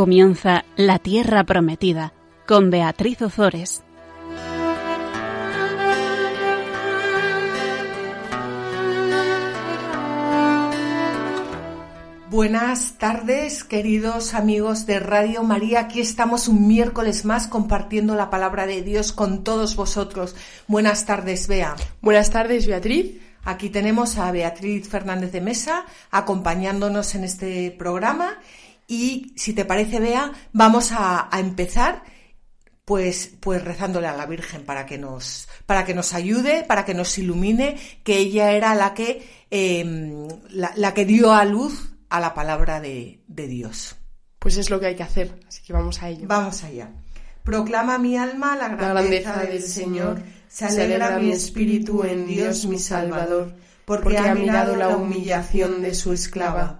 Comienza La Tierra Prometida con Beatriz Ozores. Buenas tardes, queridos amigos de Radio María. Aquí estamos un miércoles más compartiendo la palabra de Dios con todos vosotros. Buenas tardes, Bea. Buenas tardes, Beatriz. Aquí tenemos a Beatriz Fernández de Mesa acompañándonos en este programa y si te parece, Bea, vamos a, empezar pues, pues rezándole a la Virgen para que nos, para que nos ayude, para que nos ilumine, que ella era la que, em, la que dio a luz a la palabra de, Dios. Pues es lo que hay que hacer, así que vamos a ello. Vamos allá. Proclama mi alma la grandeza, del Señor, se alegra mi espíritu en Dios mi Salvador, porque, ha mirado la humillación de su esclava.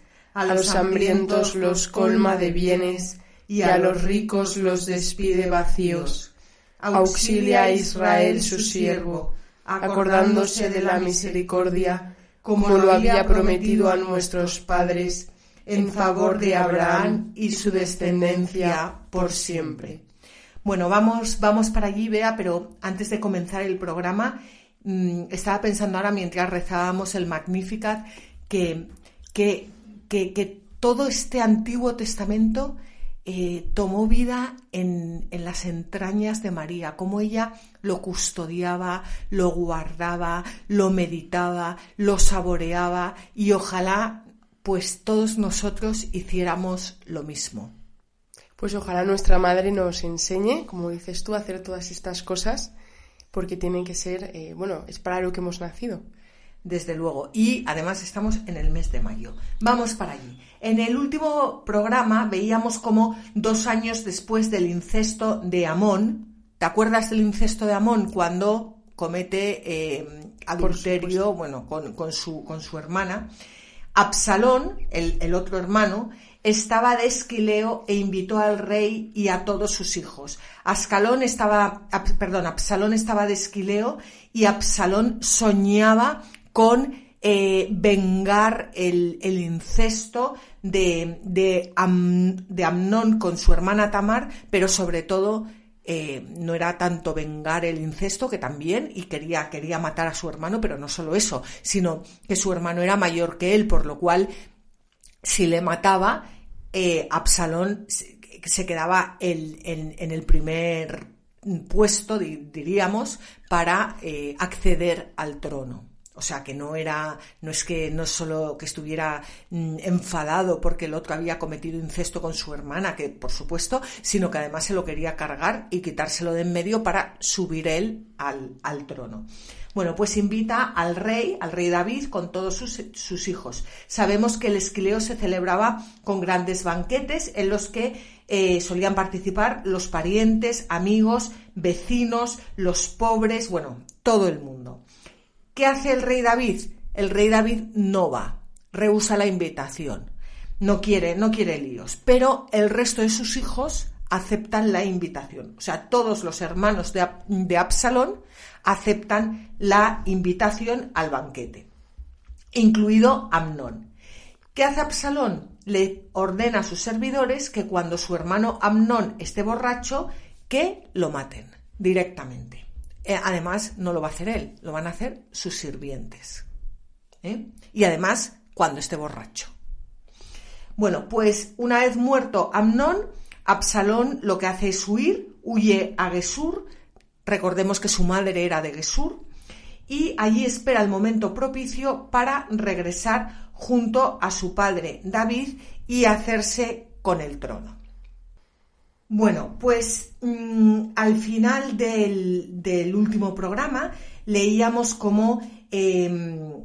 A los hambrientos los colma de bienes y a los ricos los despide vacíos. Auxilia a Israel su siervo, acordándose de la misericordia como lo había prometido a nuestros padres, en favor de Abraham y su descendencia por siempre. Bueno, vamos, vamos para allí, Bea, pero antes de comenzar el programa, mm, estaba pensando ahora mientras rezábamos el Magnificat que, que, que todo este Antiguo Testamento eh, tomó vida en, las entrañas de María, cómo ella lo custodiaba, lo guardaba, lo meditaba, lo saboreaba y ojalá pues todos nosotros hiciéramos lo mismo. Pues ojalá nuestra madre nos enseñe, como dices tú, a hacer todas estas cosas, porque tienen que ser, eh, bueno, es para lo que hemos nacido desde luego. Y además estamos en el mes de mayo. Vamos para allí. En el último programa veíamos cómo dos años después del incesto de Amón, ¿te acuerdas del incesto de Amón cuando comete eh, adulterio bueno, con, su, con su hermana? Absalón, el, el otro hermano, estaba de esquileo e invitó al rey y a todos sus hijos. Ascalón estaba, perdón, Absalón estaba de esquileo y Absalón soñaba con eh, vengar el, incesto de, de, Amnón con su hermana Tamar, pero sobre todo eh, no era tanto vengar el incesto, que también, y quería, quería matar a su hermano, pero no solo eso, sino que su hermano era mayor que él, por lo cual, si le mataba, eh, Absalón se quedaba en, el primer puesto, diríamos, para acceder al trono. O sea, que no era, no es que no solo que estuviera mm, enfadado porque el otro había cometido incesto con su hermana, que por supuesto, sino que además se lo quería cargar y quitárselo de en medio para subir él al, al trono. Bueno, pues invita al rey, al rey David, con todos sus, hijos. Sabemos que el esquileo se celebraba con grandes banquetes en los que eh, solían participar los parientes, amigos, vecinos, los pobres, bueno, todo el mundo. ¿Qué hace el rey David? El rey David no va, rehúsa la invitación, no quiere, no quiere líos, pero el resto de sus hijos aceptan la invitación. O sea, todos los hermanos de, de Absalón aceptan la invitación al banquete, incluido Amnón. ¿Qué hace Absalón? Le ordena a sus servidores que cuando su hermano Amnón esté borracho, que lo maten directamente. Eh, además, no lo va a hacer él, lo van a hacer sus sirvientes. ¿eh? Y además, cuando esté borracho. Bueno, pues una vez muerto Amnón, Absalón lo que hace es huir, huye a Gesur. Recordemos que su madre era de Gesur. Y allí espera el momento propicio para regresar junto a su padre David y hacerse con el trono. Bueno, pues mm, al final del, último programa leíamos cómo em,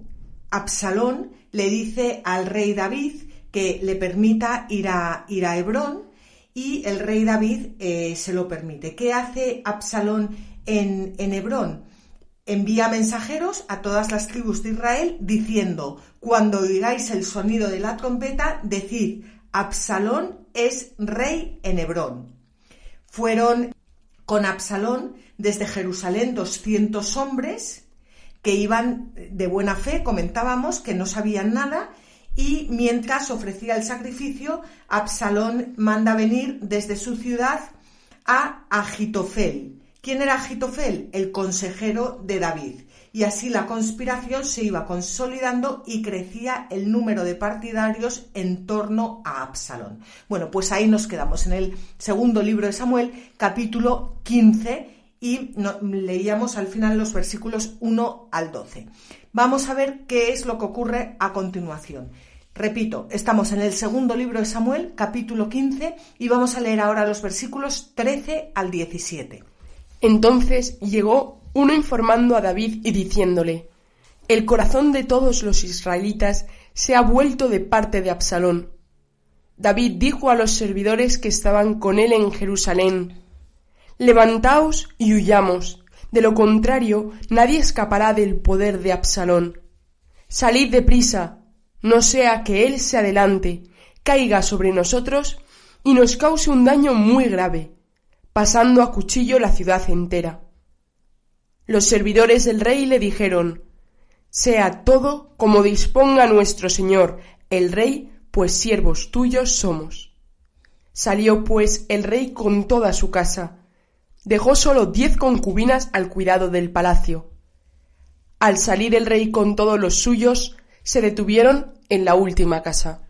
Absalón le dice al rey David que le permita ir a, ir a Hebrón y el rey David eh, se lo permite. ¿Qué hace Absalón en, en Hebrón? Envía mensajeros a todas las tribus de Israel diciendo, cuando oigáis el sonido de la trompeta, decid, Absalón es rey en Hebrón. Fueron con Absalón desde Jerusalén 200 hombres que iban de buena fe, comentábamos, que no sabían nada, y mientras ofrecía el sacrificio, Absalón manda venir desde su ciudad a Agitofel. ¿Quién era Agitofel? El consejero de David. Y así la conspiración se iba consolidando y crecía el número de partidarios en torno a Absalón. Bueno, pues ahí nos quedamos en el segundo libro de Samuel, capítulo 15, y leíamos al final los versículos 1 al 12. Vamos a ver qué es lo que ocurre a continuación. Repito, estamos en el segundo libro de Samuel, capítulo 15, y vamos a leer ahora los versículos 13 al 17. Entonces llegó uno informando a David y diciéndole, El corazón de todos los israelitas se ha vuelto de parte de Absalón. David dijo a los servidores que estaban con él en Jerusalén, Levantaos y huyamos, de lo contrario nadie escapará del poder de Absalón. Salid deprisa, no sea que él se adelante, caiga sobre nosotros y nos cause un daño muy grave, pasando a cuchillo la ciudad entera. Los servidores del rey le dijeron Sea todo como disponga nuestro señor, el rey, pues siervos tuyos somos. Salió pues el rey con toda su casa. Dejó solo diez concubinas al cuidado del palacio. Al salir el rey con todos los suyos, se detuvieron en la última casa.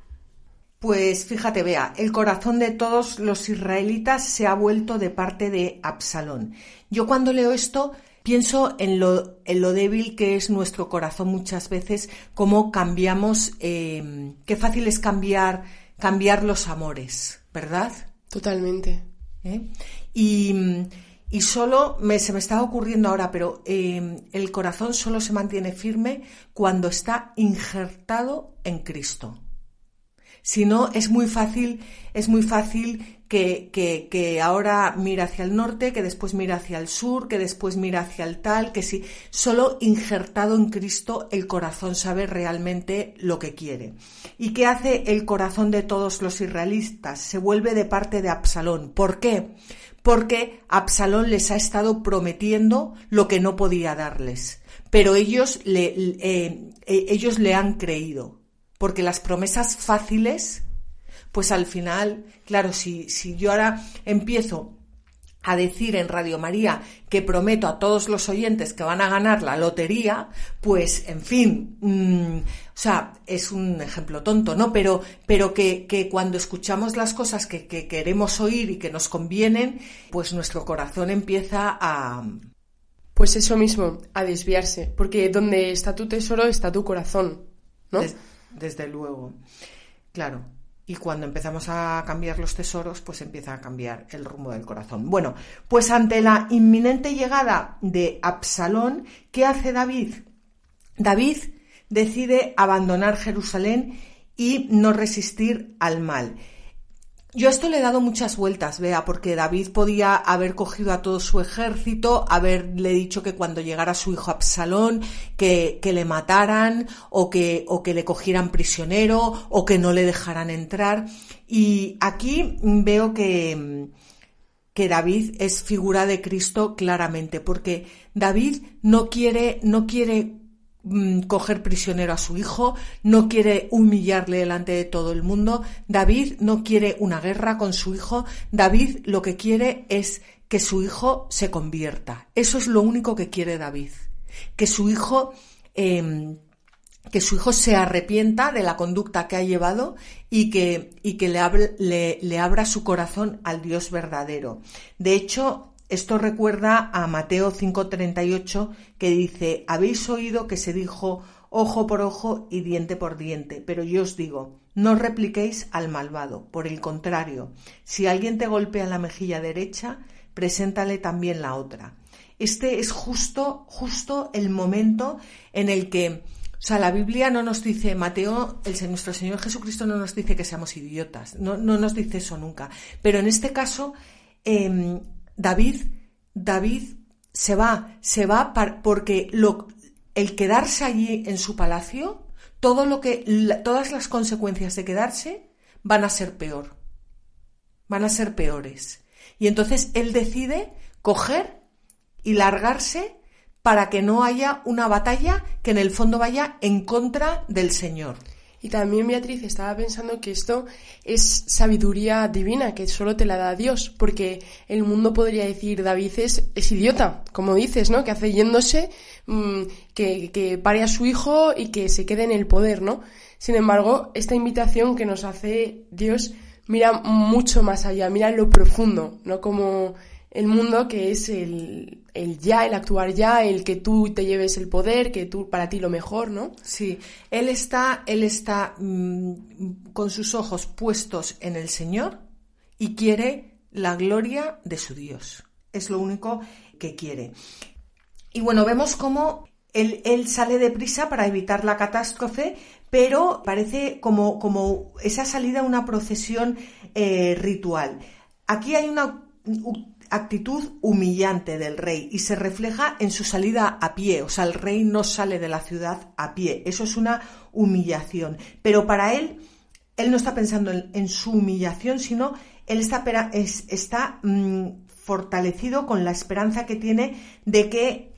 Pues fíjate, vea, el corazón de todos los israelitas se ha vuelto de parte de Absalón. Yo cuando leo esto pienso en lo, en lo débil que es nuestro corazón muchas veces, cómo cambiamos, eh, qué fácil es cambiar, cambiar los amores, ¿verdad? Totalmente. ¿Eh? Y y solo me, se me estaba ocurriendo ahora, pero eh, el corazón solo se mantiene firme cuando está injertado en Cristo. Si no, es muy fácil, es muy fácil que, que, que, ahora mira hacia el norte, que después mira hacia el sur, que después mira hacia el tal, que si solo injertado en Cristo el corazón sabe realmente lo que quiere. ¿Y qué hace el corazón de todos los israelitas? Se vuelve de parte de Absalón. ¿Por qué? porque Absalón les ha estado prometiendo lo que no podía darles. Pero ellos le, eh, eh, ellos le han creído, porque las promesas fáciles, pues al final, claro, si, si yo ahora empiezo a decir en Radio María que prometo a todos los oyentes que van a ganar la lotería, pues, en fin, mm, o sea, es un ejemplo tonto, ¿no? Pero, pero que, que cuando escuchamos las cosas que, que queremos oír y que nos convienen, pues nuestro corazón empieza a... Pues eso mismo, a desviarse, porque donde está tu tesoro está tu corazón, ¿no? desde luego, claro y cuando empezamos a cambiar los tesoros, pues empieza a cambiar el rumbo del corazón. Bueno, pues ante la inminente llegada de Absalón, ¿qué hace David? David decide abandonar Jerusalén y no resistir al mal. Yo esto le he dado muchas vueltas, vea, porque David podía haber cogido a todo su ejército, haberle dicho que cuando llegara su hijo Absalón, que, que le mataran, o que, o que le cogieran prisionero, o que no le dejaran entrar. Y aquí veo que, que David es figura de Cristo claramente, porque David no quiere, no quiere Mm, coger prisionero a su hijo, no quiere humillarle delante de todo el mundo, David no quiere una guerra con su hijo, David lo que quiere es que su hijo se convierta. Eso es lo único que quiere David, que su hijo em, que su hijo se arrepienta de la conducta que ha llevado y que, y que le, le abra su corazón al Dios verdadero. De hecho, esto recuerda a Mateo 5:38 que dice, habéis oído que se dijo ojo por ojo y diente por diente, pero yo os digo, no repliquéis al malvado, por el contrario, si alguien te golpea la mejilla derecha, preséntale también la otra. Este es justo, justo el momento en el que O sea, la Biblia no nos dice, Mateo, nuestro Señor Jesucristo no nos dice que seamos idiotas, no, no nos dice eso nunca. Pero en este caso, em, David, David se va, se va porque lo, el quedarse allí en su palacio, todo lo que, todas las consecuencias de quedarse van a ser peor, van a ser peores. Y entonces él decide coger y largarse para que no haya una batalla que en el fondo vaya en contra del Señor. Y también Beatriz estaba pensando que esto es sabiduría divina, que solo te la da Dios, porque el mundo podría decir, David es, es idiota, como dices, ¿no? Que hace yéndose, mm, que, que pare a su hijo y que se quede en el poder, ¿no? Sin embargo, esta invitación que nos hace Dios mira mucho más allá, mira lo profundo, no como el mundo que es el, el, ya, el actuar ya, el que tú te lleves el poder, que tú para ti lo mejor, ¿no? Sí, él está, él está mm, con sus ojos puestos en el Señor y quiere la gloria de su Dios. Es lo único que quiere. Y bueno, vemos cómo él, él sale deprisa para evitar la catástrofe, pero parece como, como esa salida a una procesión eh, ritual. Aquí hay una actitud humillante del rey y se refleja en su salida a pie, o sea, el rey no sale de la ciudad a pie, eso es una humillación, pero para él, él no está pensando en, su humillación, sino él está, está mm, fortalecido con la esperanza que tiene de que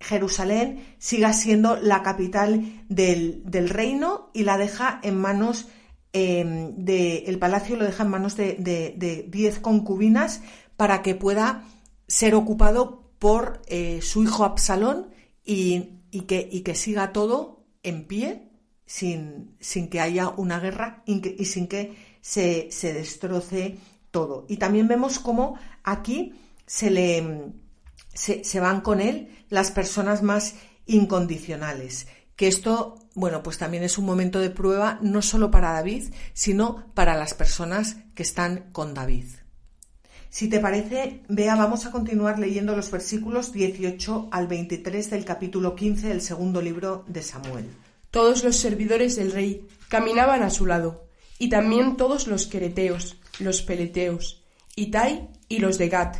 Jerusalén siga siendo la capital del, reino y la deja en manos em, de, el palacio lo deja en manos de diez concubinas para que pueda ser ocupado por eh, su hijo Absalón y, que, siga todo en pie sin, sin que haya una guerra y, sin que se, destroce todo. Y también vemos cómo aquí se, le, se, van con él las personas más incondicionales. Que esto, bueno, pues también es un momento de prueba no solo para David, sino para las personas que están con David. Si te parece, vea, vamos a continuar leyendo los versículos 18 al 23 del capítulo 15 del segundo libro de Samuel. Todos los servidores del rey caminaban a su lado, y también todos los quereteos, los peleteos, Itai y los de Gat,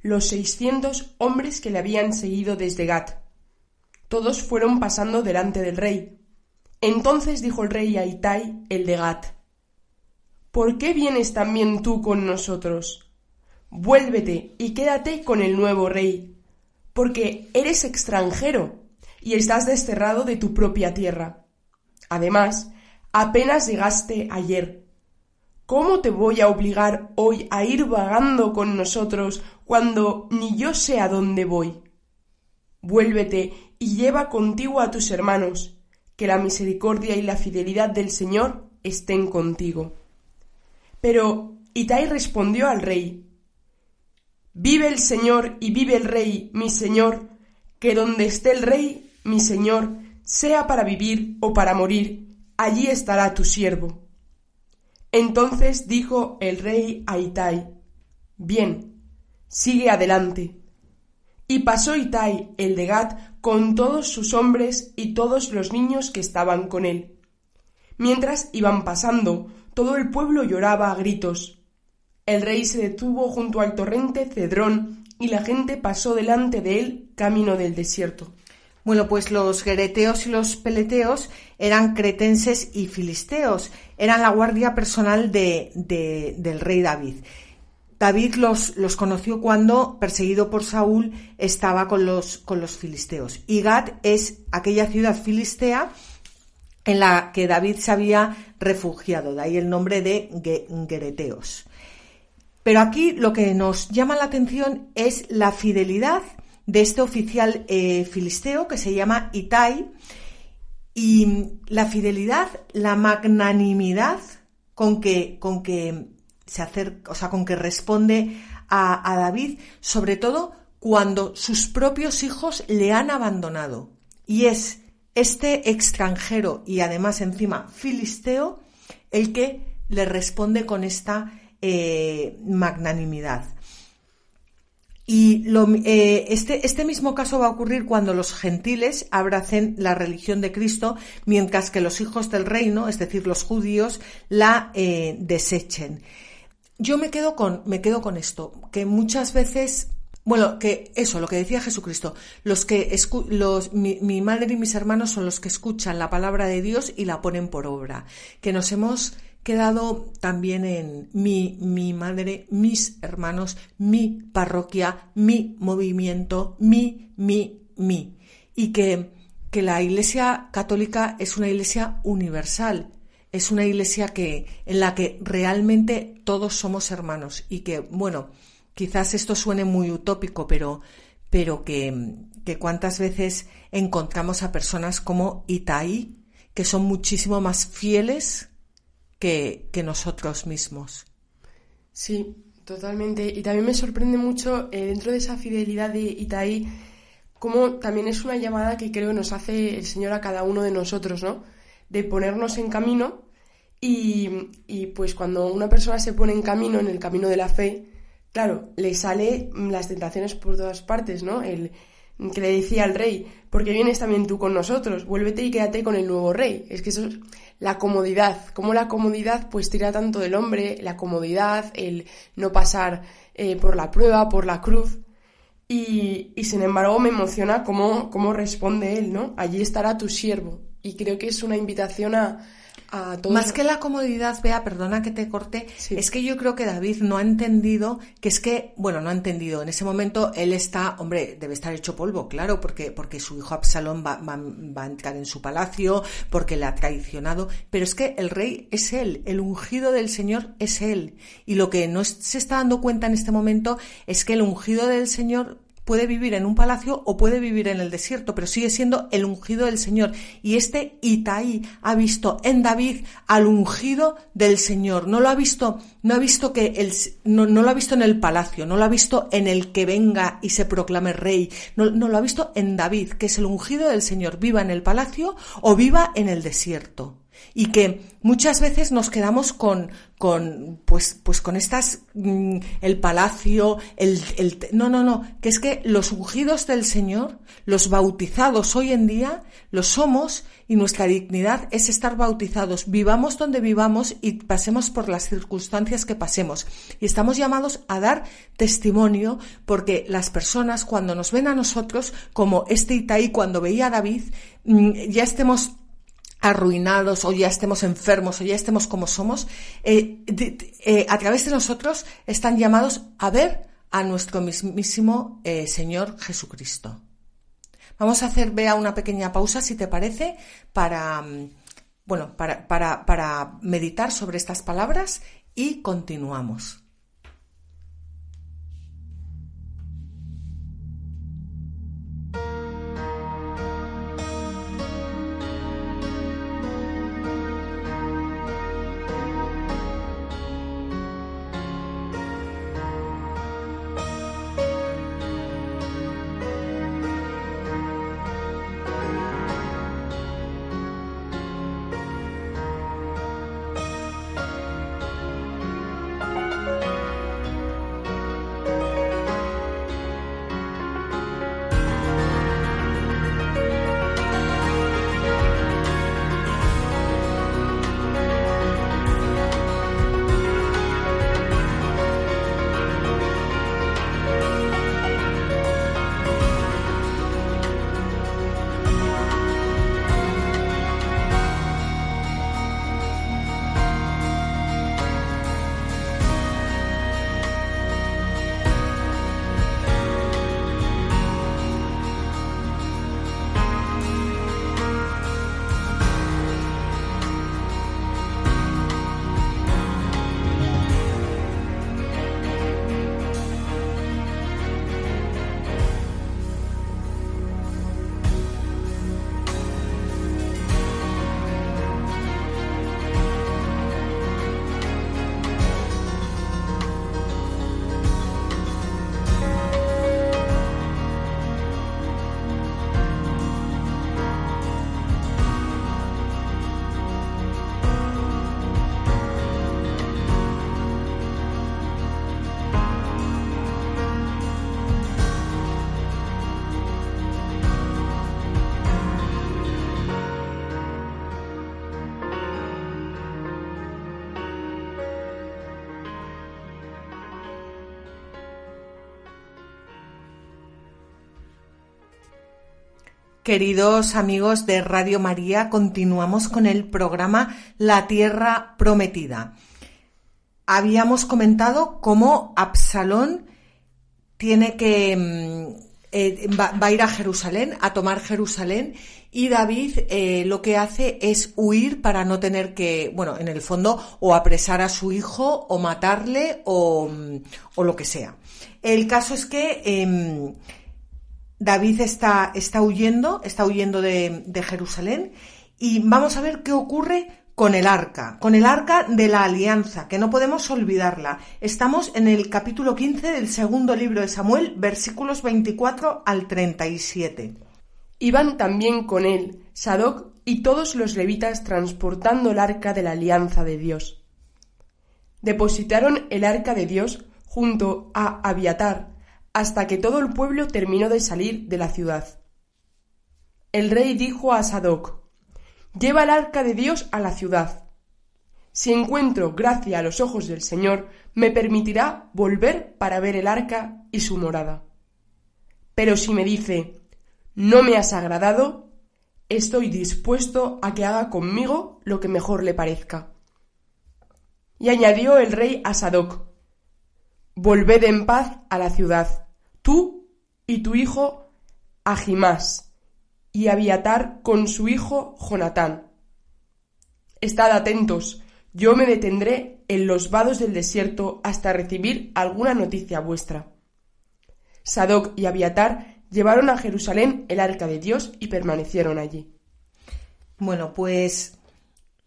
los seiscientos hombres que le habían seguido desde Gat. Todos fueron pasando delante del rey. Entonces dijo el rey a Itai, el de Gat, ¿Por qué vienes también tú con nosotros? Vuélvete y quédate con el nuevo rey, porque eres extranjero y estás desterrado de tu propia tierra. Además, apenas llegaste ayer. ¿Cómo te voy a obligar hoy a ir vagando con nosotros cuando ni yo sé a dónde voy? Vuélvete y lleva contigo a tus hermanos, que la misericordia y la fidelidad del Señor estén contigo. Pero Itai respondió al rey, Vive el Señor y vive el Rey, mi Señor, que donde esté el Rey, mi Señor, sea para vivir o para morir, allí estará tu siervo. Entonces dijo el rey a Itai, Bien, sigue adelante. Y pasó Itai, el de Gad, con todos sus hombres y todos los niños que estaban con él. Mientras iban pasando, todo el pueblo lloraba a gritos. El rey se detuvo junto al torrente Cedrón y la gente pasó delante de él camino del desierto. Bueno, pues los gereteos y los peleteos eran cretenses y filisteos, eran la guardia personal de, del rey David. David los, los, conoció cuando, perseguido por Saúl, estaba con los, con los filisteos. Y Gad es aquella ciudad filistea en la que David se había refugiado, de ahí el nombre de Gereteos. Pero aquí lo que nos llama la atención es la fidelidad de este oficial eh, filisteo que se llama Itai y la fidelidad, la magnanimidad con que, con que se acerca, o sea, con que responde a, a David, sobre todo cuando sus propios hijos le han abandonado. Y es este extranjero y además encima filisteo el que le responde con esta eh, magnanimidad. Y eh, este, este mismo caso va a ocurrir cuando los gentiles abracen la religión de Cristo, mientras que los hijos del reino, es decir, los judíos, la eh, desechen. Yo me quedo con, me quedo con esto, que muchas veces bueno, que eso, lo que decía Jesucristo, los que los, mi, mi, madre y mis hermanos son los que escuchan la palabra de Dios y la ponen por obra, que nos hemos quedado también en mi, mi madre, mis hermanos, mi parroquia, mi movimiento, mi, mi, mi. Y que, que la Iglesia católica es una iglesia universal, es una iglesia que, en la que realmente todos somos hermanos y que, bueno, quizás esto suene muy utópico, pero, pero que, que cuántas veces encontramos a personas como Itaí, que son muchísimo más fieles que, nosotros mismos. Sí, totalmente. Y también me sorprende mucho eh, dentro de esa fidelidad de Itaí, como también es una llamada que creo nos hace el Señor a cada uno de nosotros, ¿no? De ponernos en camino y, y pues cuando una persona se pone en camino, en el camino de la fe, claro, le sale las tentaciones por todas partes, ¿no? Que le decía al rey, porque vienes también tú con nosotros, vuélvete y quédate con el nuevo rey. Es que eso es la comodidad, como la comodidad pues tira tanto del hombre, la comodidad, el no pasar eh, por la prueba, por la cruz. Y, y sin embargo me emociona cómo, cómo responde él, ¿no? Allí estará tu siervo. Y creo que es una invitación a, más que la comodidad, vea, perdona que te corte, es que yo creo que David no ha entendido que es que, bueno, no ha entendido. En ese momento él está, hombre, debe estar hecho polvo, claro, porque, porque su hijo Absalón va, va, a entrar en su palacio, porque le ha traicionado, pero es que el rey es él, el ungido del Señor es él. Y lo que no se está dando cuenta en este momento es que el ungido del Señor puede vivir en un palacio o puede vivir en el desierto, pero sigue siendo el ungido del Señor. Y este Itaí ha visto en David al ungido del Señor. No lo ha visto, no ha visto que el, no, lo ha visto en el palacio, no lo ha visto en el que venga y se proclame rey. No, no lo ha visto en David, que es el ungido del Señor, viva en el palacio o viva en el desierto y que muchas veces nos quedamos con, con pues, pues con estas, mm, el palacio, el, el, no, no, no, que es que los ungidos del Señor, los bautizados hoy en día, los somos y nuestra dignidad es estar bautizados, vivamos donde vivamos y pasemos por las circunstancias que pasemos. Y estamos llamados a dar testimonio porque las personas cuando nos ven a nosotros, como este Itaí cuando veía a David, mm, ya estemos arruinados o ya estemos enfermos o ya estemos como somos, eh, eh, a través de nosotros están llamados a ver a nuestro mismísimo eh, Señor Jesucristo. Vamos a hacer, vea, una pequeña pausa, si te parece, para, mm, bueno, para, para, para meditar sobre estas palabras y continuamos. Queridos amigos de Radio María, continuamos con el programa La Tierra Prometida. Habíamos comentado cómo Absalón tiene que mm, eh, va, a ir a Jerusalén, a tomar Jerusalén, y David eh, lo que hace es huir para no tener que, bueno, en el fondo, o apresar a su hijo, o matarle, o, mm, o lo que sea. El caso es que em, David está, está huyendo, está huyendo de, de Jerusalén y vamos a ver qué ocurre con el arca, con el arca de la alianza, que no podemos olvidarla. Estamos en el capítulo 15 del segundo libro de Samuel, versículos 24 al 37. Iban también con él Sadoc y todos los levitas transportando el arca de la alianza de Dios. Depositaron el arca de Dios junto a Abiatar, hasta que todo el pueblo terminó de salir de la ciudad. El rey dijo a Sadoc, Lleva el arca de Dios a la ciudad. Si encuentro gracia a los ojos del Señor, me permitirá volver para ver el arca y su morada. Pero si me dice, no me has agradado, estoy dispuesto a que haga conmigo lo que mejor le parezca. Y añadió el rey a Sadoc, Volved en paz a la ciudad, tú y tu hijo Ahimás, y Abiatar con su hijo Jonatán. Estad atentos, yo me detendré en los vados del desierto hasta recibir alguna noticia vuestra. Sadoc y Abiatar llevaron a Jerusalén el arca de Dios y permanecieron allí. Bueno, pues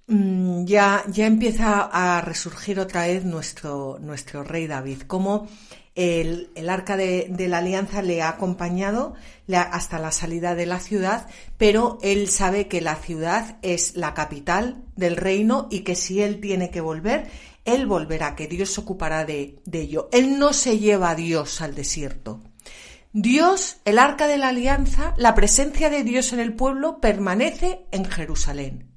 ya, ya empieza a resurgir otra vez nuestro, nuestro rey David, como el, el arca de, de, la alianza le ha acompañado hasta la salida de la ciudad, pero él sabe que la ciudad es la capital del reino y que si él tiene que volver, él volverá, que Dios se ocupará de, de ello. Él no se lleva a Dios al desierto. Dios, el arca de la alianza, la presencia de Dios en el pueblo permanece en Jerusalén.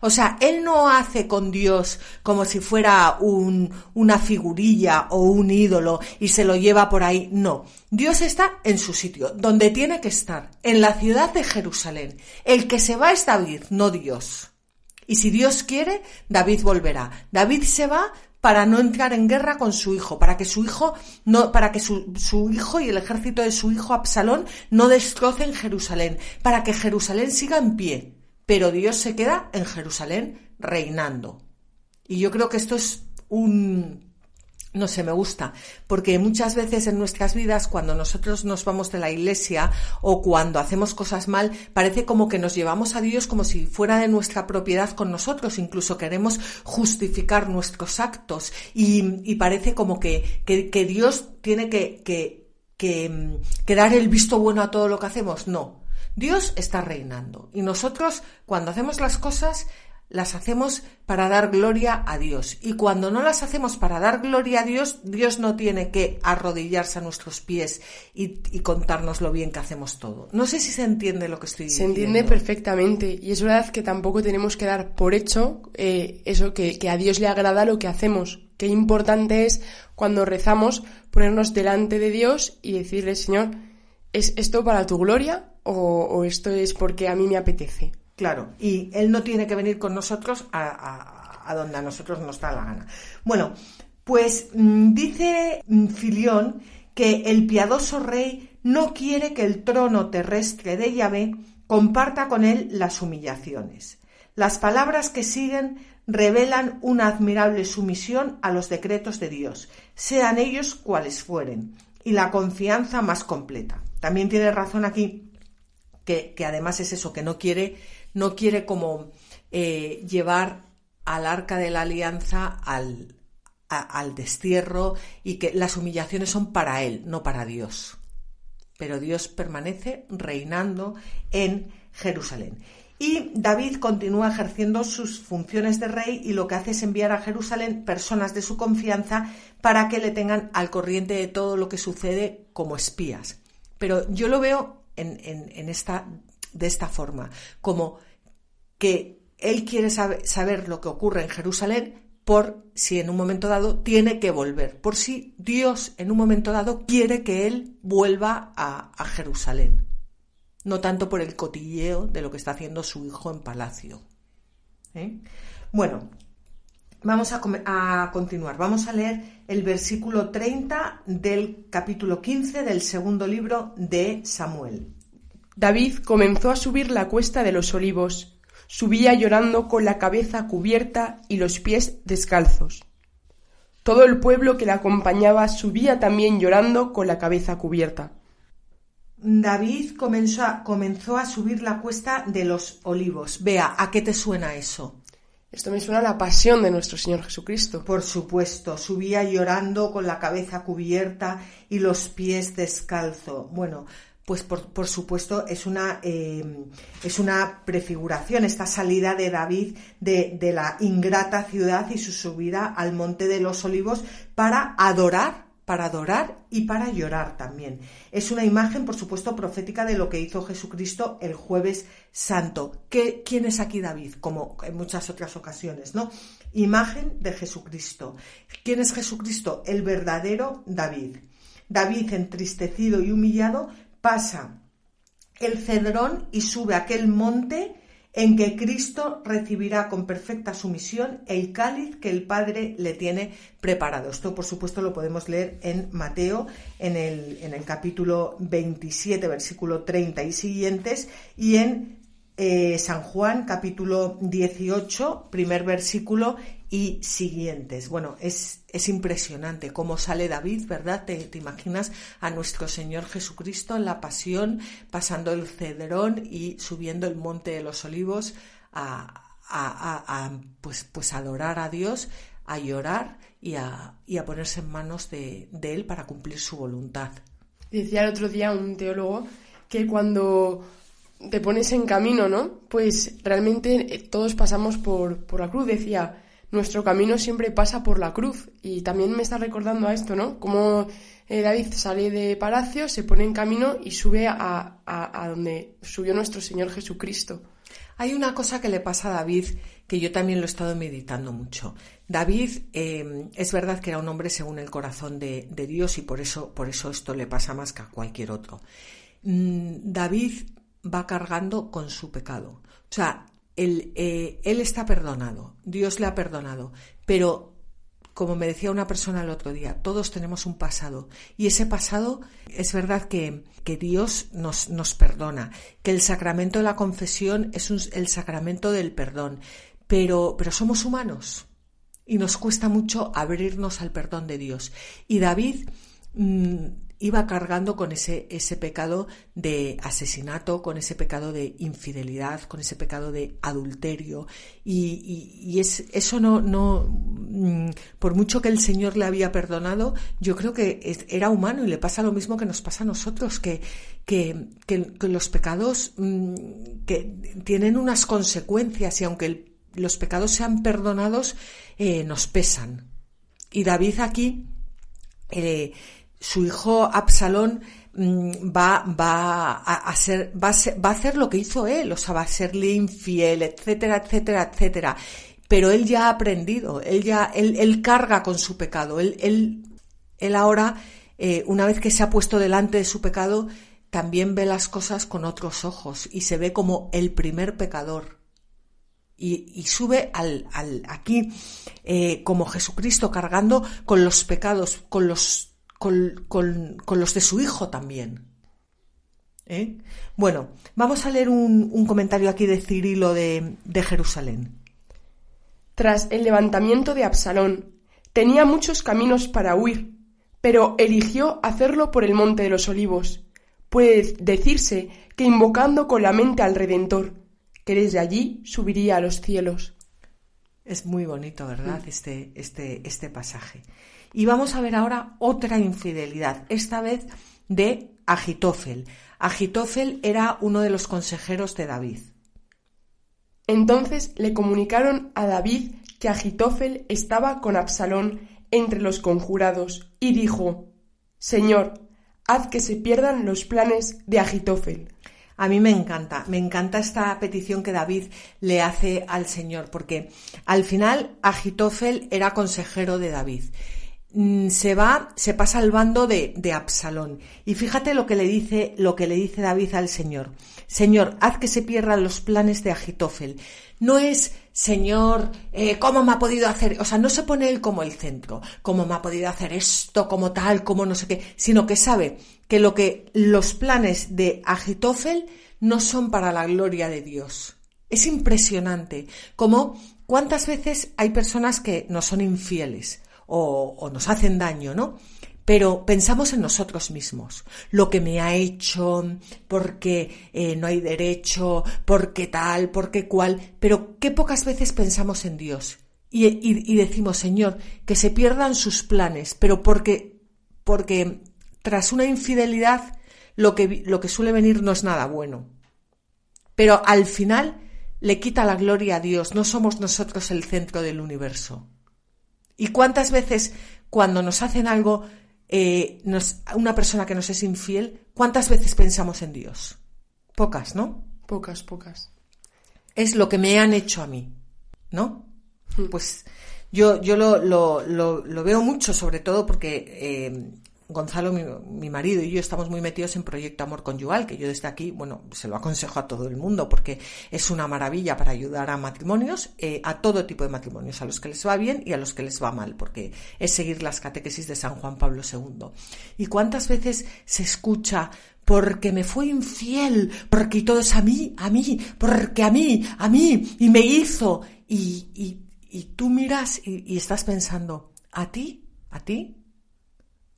O sea, él no hace con Dios como si fuera un, una figurilla o un ídolo y se lo lleva por ahí. No, Dios está en su sitio, donde tiene que estar, en la ciudad de Jerusalén. El que se va es David, no Dios. Y si Dios quiere, David volverá. David se va para no entrar en guerra con su hijo, para que su hijo no, para que su, su, hijo y el ejército de su hijo Absalón no destrocen Jerusalén, para que Jerusalén siga en pie pero Dios se queda en Jerusalén reinando. Y yo creo que esto es un... No sé, me gusta, porque muchas veces en nuestras vidas, cuando nosotros nos vamos de la iglesia o cuando hacemos cosas mal, parece como que nos llevamos a Dios como si fuera de nuestra propiedad con nosotros, incluso queremos justificar nuestros actos y, parece como que, que, Dios tiene que, que, que dar el visto bueno a todo lo que hacemos. No, Dios está reinando y nosotros cuando hacemos las cosas las hacemos para dar gloria a Dios. Y cuando no las hacemos para dar gloria a Dios, Dios no tiene que arrodillarse a nuestros pies y, contarnos lo bien que hacemos todo. No sé si se entiende lo que estoy diciendo. Se entiende perfectamente. Y es verdad que tampoco tenemos que dar por hecho eh, eso, que, que a Dios le agrada lo que hacemos. Qué importante es cuando rezamos ponernos delante de Dios y decirle, Señor, ¿es esto para tu gloria o, esto es porque a mí me apetece. Claro, y él no tiene que venir con nosotros a, donde a nosotros nos da la gana. Bueno, pues mm, dice mm, Filión que el piadoso rey no quiere que el trono terrestre de Yahvé comparta con él las humillaciones. Las palabras que siguen revelan una admirable sumisión a los decretos de Dios, sean ellos cuales fueren, y la confianza más completa. También tiene razón aquí que, además es eso, que no quiere, no quiere como eh, llevar al arca de la alianza al, al destierro y que las humillaciones son para él, no para Dios. Pero Dios permanece reinando en Jerusalén. Y David continúa ejerciendo sus funciones de rey y lo que hace es enviar a Jerusalén personas de su confianza para que le tengan al corriente de todo lo que sucede como espías. Pero yo lo veo en, esta, de esta forma, como que él quiere saber lo que ocurre en Jerusalén por si en un momento dado tiene que volver, por si Dios en un momento dado quiere que él vuelva a, Jerusalén. No tanto por el cotilleo de lo que está haciendo su hijo en palacio. ¿eh? Bueno, vamos a, a, continuar. Vamos a leer el versículo 30 del capítulo 15 del segundo libro de Samuel. David comenzó a subir la cuesta de los olivos. Subía llorando con la cabeza cubierta y los pies descalzos. Todo el pueblo que la acompañaba subía también llorando con la cabeza cubierta. David comenzó a, comenzó a subir la cuesta de los olivos. Vea, ¿a qué te suena eso? Esto me suena a la pasión de nuestro Señor Jesucristo. Por supuesto, subía llorando con la cabeza cubierta y los pies descalzo. Bueno, pues por, supuesto es una, eh, es una prefiguración, esta salida de David de, de la ingrata ciudad y su subida al monte de los olivos para adorar para adorar y para llorar también. Es una imagen, por supuesto, profética de lo que hizo Jesucristo el jueves santo. ¿Qué, ¿Quién es aquí David? Como en muchas otras ocasiones, ¿no? Imagen de Jesucristo. ¿Quién es Jesucristo? El verdadero David. David, entristecido y humillado, pasa el cedrón y sube aquel monte en que Cristo recibirá con perfecta sumisión el cáliz que el Padre le tiene preparado. Esto, por supuesto, lo podemos leer en Mateo, en el, en el capítulo 27, versículo 30 y siguientes, y en eh, San Juan, capítulo 18, primer versículo y siguientes. Bueno, es, es impresionante cómo sale David, ¿verdad? ¿Te, ¿Te, imaginas a nuestro Señor Jesucristo en la pasión, pasando el cedrón y subiendo el monte de los olivos a, a, a, pues, pues adorar a Dios, a llorar y a, y a ponerse en manos de, de Él para cumplir su voluntad? Decía el otro día un teólogo que cuando te pones en camino, ¿no? Pues realmente eh, todos pasamos por, la cruz, decía, nuestro camino siempre pasa por la cruz. Y también me está recordando a esto, ¿no? Como eh, David sale de palacio, se pone en camino y sube a, a, donde subió nuestro Señor Jesucristo. Hay una cosa que le pasa a David que yo también lo he estado meditando mucho. David eh, es verdad que era un hombre según el corazón de, de, Dios y por eso, por eso esto le pasa más que a cualquier otro. Mm, David va cargando con su pecado. O sea, él, eh, él está perdonado, Dios le ha perdonado, pero como me decía una persona el otro día, todos tenemos un pasado y ese pasado es verdad que, que Dios nos, nos, perdona, que el sacramento de la confesión es el sacramento del perdón, pero, pero somos humanos y nos cuesta mucho abrirnos al perdón de Dios. Y David mmm, iba cargando con ese, ese pecado de asesinato, con ese pecado de infidelidad, con ese pecado de adulterio. Y, y, es, eso no, no, mm, por mucho que el Señor le había perdonado, yo creo que era humano y le pasa lo mismo que nos pasa a nosotros, que, que, que, los pecados mm, que tienen unas consecuencias y aunque los pecados sean perdonados, eh, nos pesan. Y David aquí, eh, su hijo Absalón mm, va, va, a, ser, va, a va a hacer lo que hizo él, o sea, va a serle infiel, etcétera, etcétera, etcétera. Pero él ya ha aprendido, él ya, él, él carga con su pecado, él, él, él ahora, eh, una vez que se ha puesto delante de su pecado, también ve las cosas con otros ojos y se ve como el primer pecador. Y, y, sube al, al aquí eh, como Jesucristo cargando con los pecados, con los con, con, con los de su hijo también. ¿Eh? Bueno, vamos a leer un, un comentario aquí de Cirilo de, de Jerusalén. Tras el levantamiento de Absalón, tenía muchos caminos para huir, pero eligió hacerlo por el monte de los olivos. Puede decirse que invocando con la mente al Redentor, que desde allí subiría a los cielos. Es muy bonito, ¿verdad? Este, este, este pasaje. Y vamos a ver ahora otra infidelidad, esta vez de Agitofel. Agitofel era uno de los consejeros de David. Entonces le comunicaron a David que Agitofel estaba con Absalón entre los conjurados y dijo, Señor, haz que se pierdan los planes de Agitofel. A mí me encanta, me encanta esta petición que David le hace al Señor, porque al final Agitofel era consejero de David se va, se pasa al bando de, de Absalón. Y fíjate lo que le dice, lo que le dice David al Señor. Señor, haz que se pierdan los planes de Agitofel. No es, Señor, eh, ¿cómo me ha podido hacer? O sea, no se pone él como el centro, cómo me ha podido hacer esto, como tal, como no sé qué, sino que sabe que lo que los planes de Agitofel no son para la gloria de Dios. Es impresionante como cuántas veces hay personas que no son infieles o, nos hacen daño, ¿no? pero pensamos en nosotros mismos, lo que me ha hecho, porque eh, no hay derecho, porque tal, porque cual, pero qué pocas veces pensamos en Dios y, y, decimos, Señor, que se pierdan sus planes, pero porque, porque tras una infidelidad lo que, lo que suele venir no es nada bueno. Pero al final le quita la gloria a Dios, no somos nosotros el centro del universo. ¿Y cuántas veces cuando nos hacen algo, eh, una persona que nos es infiel, cuántas veces pensamos en Dios? Pocas, ¿no? Pocas, pocas. Es lo que me han hecho a mí, ¿no? Hmm. Pues yo, yo lo, lo, lo, veo mucho, sobre todo porque eh, Gonzalo, mi, marido y yo estamos muy metidos en Proyecto Amor Conyugal, que yo desde aquí, bueno, se lo aconsejo a todo el mundo porque es una maravilla para ayudar a matrimonios, eh, a todo tipo de matrimonios, a los que les va bien y a los que les va mal, porque es seguir las catequesis de San Juan Pablo II. ¿Y cuántas veces se escucha porque me fue infiel, porque todo es a mí, a mí, porque a mí, a mí, y me hizo, y, y, y tú miras y, y estás pensando, ¿a ti? ¿A ti?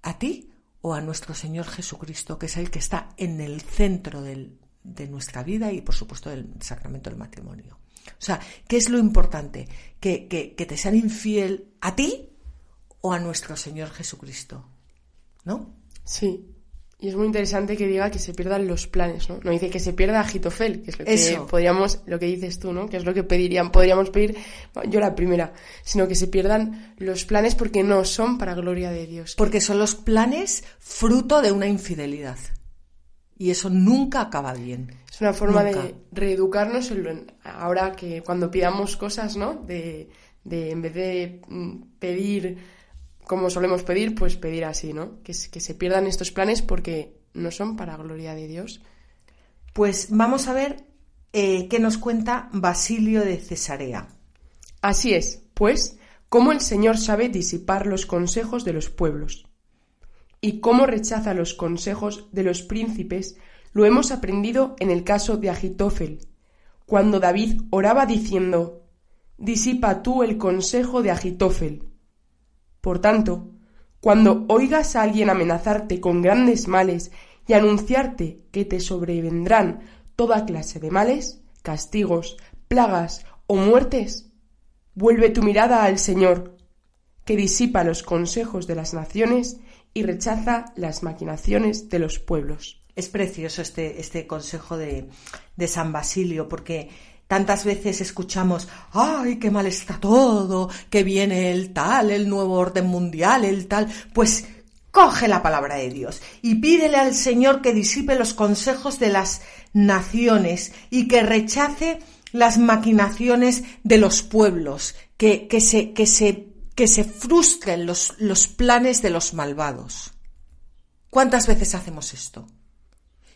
A ti o a nuestro Señor Jesucristo, que es el que está en el centro del, de nuestra vida y, por supuesto, del sacramento del matrimonio. O sea, ¿qué es lo importante? ¿Que, que, que te sean infiel a ti o a nuestro Señor Jesucristo? ¿No? Sí. Y es muy interesante que diga que se pierdan los planes, ¿no? No dice que se pierda Agitofel, que es lo que podríamos, lo que dices tú, ¿no? Que es lo que pedirían, podríamos pedir, yo la primera, sino que se pierdan los planes porque no son para gloria de Dios. Porque son los planes fruto de una infidelidad. Y eso nunca acaba bien. Es una forma de reeducarnos ahora que cuando pidamos cosas, ¿no? De, de en vez de mm, pedir como solemos pedir, pues pedir así, ¿no? Que, que se pierdan estos planes porque no son para gloria de Dios. Pues vamos a ver eh, qué nos cuenta Basilio de Cesarea. Así es, pues, cómo el Señor sabe disipar los consejos de los pueblos y cómo rechaza los consejos de los príncipes, lo hemos aprendido en el caso de Agitofel, cuando David oraba diciendo, Disipa tú el consejo de Agitofel por tanto, cuando oigas a alguien amenazarte con grandes males y anunciarte que te sobrevendrán toda clase de males, castigos, plagas o muertes, vuelve tu mirada al Señor, que disipa los consejos de las naciones y rechaza las maquinaciones de los pueblos. Es precioso este, este consejo de, de San Basilio, porque Tantas veces escuchamos, ay, qué mal está todo, que viene el tal, el nuevo orden mundial, el tal. Pues coge la palabra de Dios y pídele al Señor que disipe los consejos de las naciones y que rechace las maquinaciones de los pueblos, que, que, se, que, se, que se frustren los, los planes de los malvados. ¿Cuántas veces hacemos esto?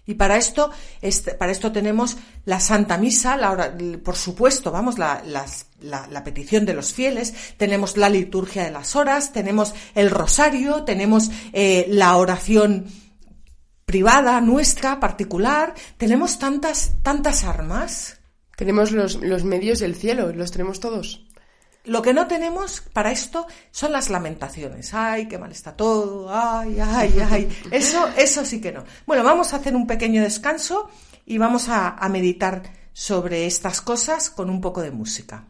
Y para esto, para esto tenemos la Santa Misa, la por supuesto, vamos, la, la, petición de los fieles, tenemos la liturgia de las horas, tenemos el rosario, tenemos eh, la oración privada nuestra, particular, tenemos tantas, tantas armas. Tenemos los, los medios del cielo, los tenemos todos. Lo que no tenemos para esto son las lamentaciones. Ay, qué mal está todo. Ay, ay, ay. Eso, eso sí que no. Bueno, vamos a hacer un pequeño descanso y vamos a, a meditar sobre estas cosas con un poco de música.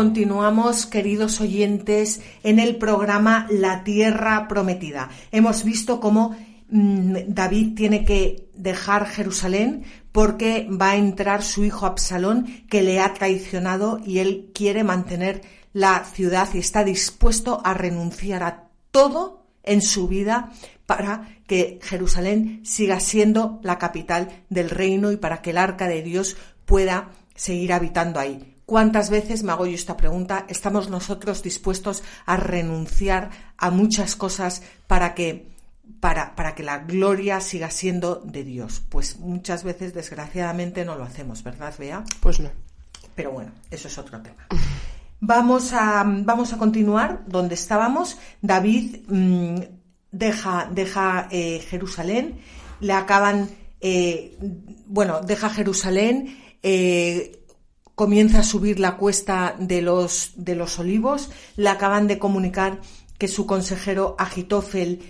Continuamos, queridos oyentes, en el programa La Tierra Prometida. Hemos visto cómo mm, David tiene que dejar Jerusalén porque va a entrar su hijo Absalón que le ha traicionado y él quiere mantener la ciudad y está dispuesto a renunciar a todo en su vida para que Jerusalén siga siendo la capital del reino y para que el arca de Dios pueda seguir habitando ahí. ¿Cuántas veces me hago yo esta pregunta? ¿Estamos nosotros dispuestos a renunciar a muchas cosas para que, para, para que la gloria siga siendo de Dios? Pues muchas veces, desgraciadamente, no lo hacemos, ¿verdad, Bea? Pues no. Pero bueno, eso es otro tema. Vamos a, vamos a continuar donde estábamos. David mm, deja, deja eh, Jerusalén, le acaban, eh, bueno, deja Jerusalén, eh, comienza a subir la cuesta de los, de los olivos, le acaban de comunicar que su consejero Agitofel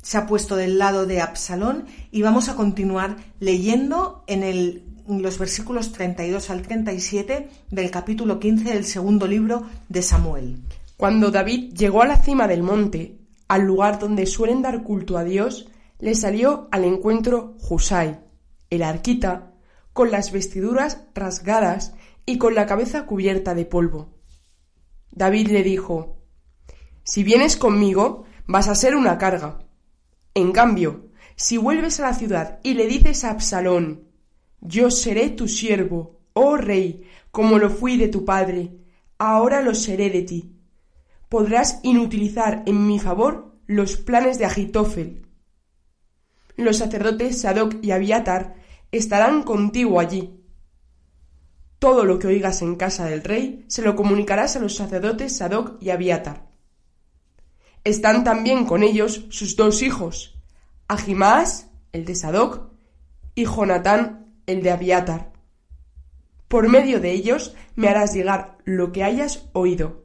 se ha puesto del lado de Absalón y vamos a continuar leyendo en el los versículos 32 al 37 del capítulo 15 del segundo libro de Samuel. Cuando David llegó a la cima del monte, al lugar donde suelen dar culto a Dios, le salió al encuentro Husai, el arquita, con las vestiduras rasgadas y con la cabeza cubierta de polvo. David le dijo, Si vienes conmigo, vas a ser una carga. En cambio, si vuelves a la ciudad y le dices a Absalón, yo seré tu siervo, oh rey, como lo fui de tu padre, ahora lo seré de ti. Podrás inutilizar en mi favor los planes de Agitofel. Los sacerdotes Sadoc y Abiatar estarán contigo allí. Todo lo que oigas en casa del rey se lo comunicarás a los sacerdotes Sadoc y Abiatar. Están también con ellos sus dos hijos, Ahimaas, el de Sadoc, y Jonatán, el de Abiatar. Por medio de ellos me harás llegar lo que hayas oído.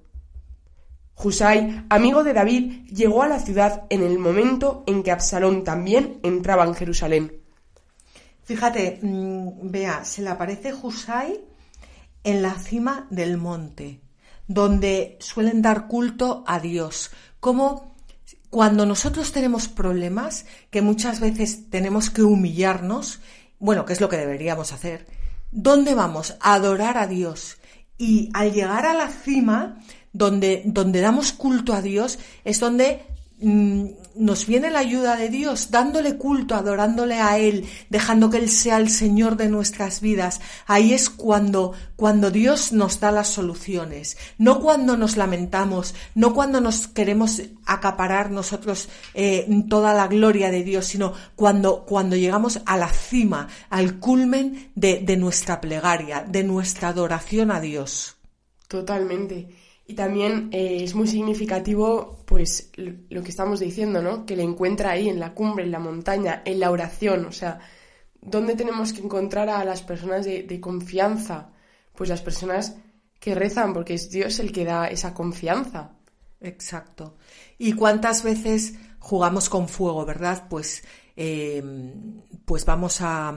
Husai, amigo de David, llegó a la ciudad en el momento en que Absalón también entraba en Jerusalén. Fíjate, mm, vea, se le aparece Husai en la cima del monte, donde suelen dar culto a Dios. Como cuando nosotros tenemos problemas, que muchas veces tenemos que humillarnos bueno, ¿qué es lo que deberíamos hacer? ¿Dónde vamos? A adorar a Dios. Y al llegar a la cima, donde, donde damos culto a Dios, es donde nos viene la ayuda de Dios, dándole culto, adorándole a Él, dejando que Él sea el Señor de nuestras vidas. Ahí es cuando, cuando Dios nos da las soluciones, no cuando nos lamentamos, no cuando nos queremos acaparar nosotros eh, toda la gloria de Dios, sino cuando, cuando llegamos a la cima, al culmen de, de nuestra plegaria, de nuestra adoración a Dios. Totalmente. Y también eh, es muy significativo, pues, lo que estamos diciendo, ¿no? Que le encuentra ahí, en la cumbre, en la montaña, en la oración. O sea, ¿dónde tenemos que encontrar a las personas de, confianza? Pues las personas que rezan, porque es Dios el que da esa confianza. Exacto. ¿Y cuántas veces jugamos con fuego, verdad? Pues eh, pues vamos a,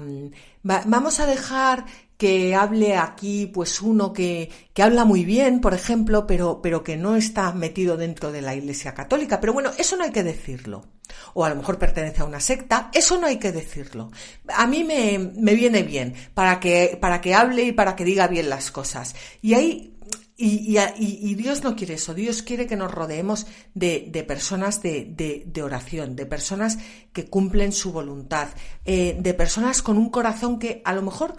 vamos a dejar que hable aquí pues uno que, que, habla muy bien, por ejemplo, pero, pero que no está metido dentro de la Iglesia Católica. Pero bueno, eso no hay que decirlo. O a lo mejor pertenece a una secta, eso no hay que decirlo. A mí me, me viene bien para que, para que hable y para que diga bien las cosas. Y ahí y, Dios no quiere eso, Dios quiere que nos rodeemos de, personas de, oración, de personas que cumplen su voluntad, eh, de personas con un corazón que a lo mejor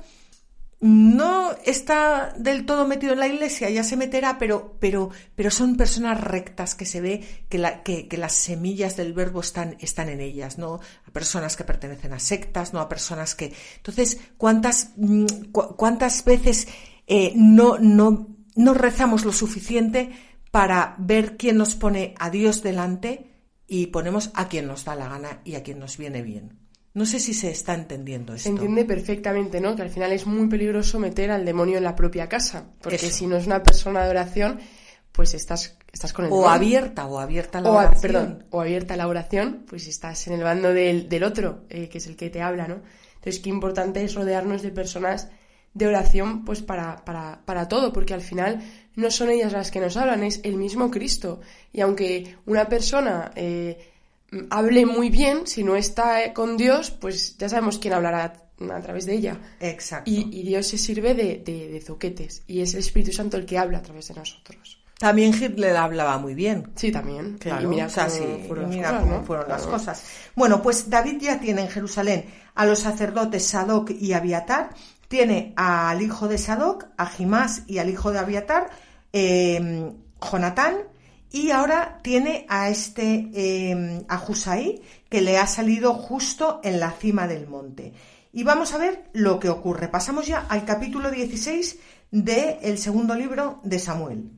no está del todo metido en la iglesia, ya se meterá, pero, pero, pero son personas rectas que se ve que, que, las semillas del verbo están, están en ellas, ¿no? A personas que pertenecen a sectas, no a personas que. Entonces, ¿cuántas, mm, cuántas veces eh, no no rezamos lo suficiente para ver quién nos pone a Dios delante y ponemos a quien nos da la gana y a quien nos viene bien. No sé si se está entendiendo esto. Se entiende perfectamente, ¿no? Que al final es muy peligroso meter al demonio en la propia casa, porque si no es una persona de oración, pues estás, estás con el O abierta, o abierta la oración. perdón, o abierta la oración, pues estás en el bando del, otro, eh, que es el que te habla, ¿no? Entonces, qué importante es rodearnos de personas de oración pues para, para, para todo, porque al final no son ellas las que nos hablan, es el mismo Cristo. Y aunque una persona eh, hable muy bien, si no está con Dios, pues ya sabemos quién hablará a través de ella. Exacto. Y, Dios se sirve de, de, zoquetes, y es el Espíritu Santo el que habla a través de nosotros. También Hitler hablaba muy bien. Sí, también. Claro, mira cómo fueron, las, cosas, Bueno, pues David ya tiene en Jerusalén a los sacerdotes Sadoc y Abiatar, tiene al hijo de Sadoc, a Jimás y al hijo de Abiatar, eh, Jonatán, y ahora tiene a este, eh, a que le ha salido justo en la cima del monte. Y vamos a ver lo que ocurre. Pasamos ya al capítulo 16 del segundo libro de Samuel.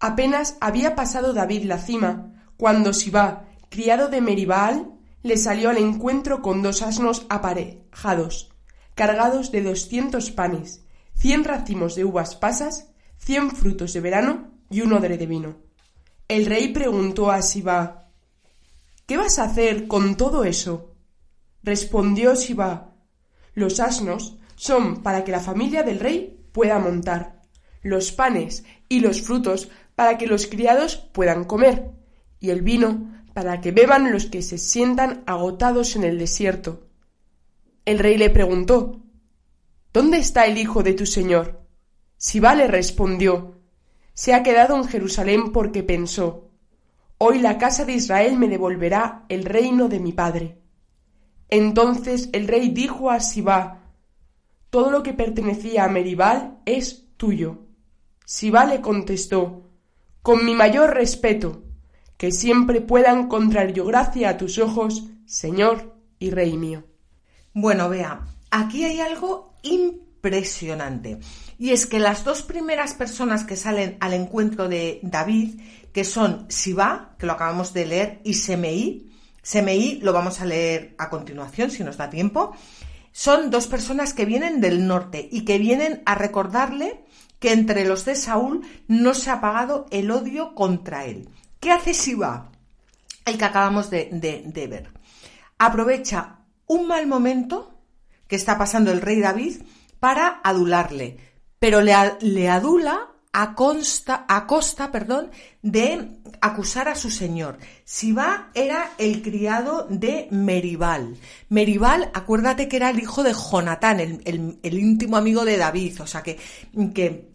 Apenas había pasado David la cima, cuando Sibá, criado de Meribal, le salió al encuentro con dos asnos aparejados, cargados de doscientos panes, cien racimos de uvas pasas, cien frutos de verano y un odre de vino. El rey preguntó a Sibá ¿Qué vas a hacer con todo eso? Respondió Sibá Los asnos son para que la familia del rey pueda montar, los panes y los frutos para que los criados puedan comer, y el vino para que beban los que se sientan agotados en el desierto. El rey le preguntó ¿Dónde está el hijo de tu señor? Siba le respondió Se ha quedado en Jerusalén porque pensó Hoy la casa de Israel me devolverá el reino de mi padre. Entonces el rey dijo a Siba Todo lo que pertenecía a Meribal es tuyo. Siba le contestó con mi mayor respeto, que siempre pueda encontrar yo gracia a tus ojos, Señor y Rey mío. Bueno, vea, aquí hay algo. Y es que las dos primeras personas que salen al encuentro de David, que son Sibá, que lo acabamos de leer, y Semeí, Semeí lo vamos a leer a continuación, si nos da tiempo, son dos personas que vienen del norte y que vienen a recordarle que entre los de Saúl no se ha apagado el odio contra él. ¿Qué hace Siba? El que acabamos de, ver. Aprovecha un mal momento que está pasando el rey David para adularle, pero le, le adula a, a costa perdón, de acusar a su señor. Siba era el criado de Meribal. Meribal, acuérdate que era el hijo de Jonatán, el, íntimo amigo de David, o sea que, que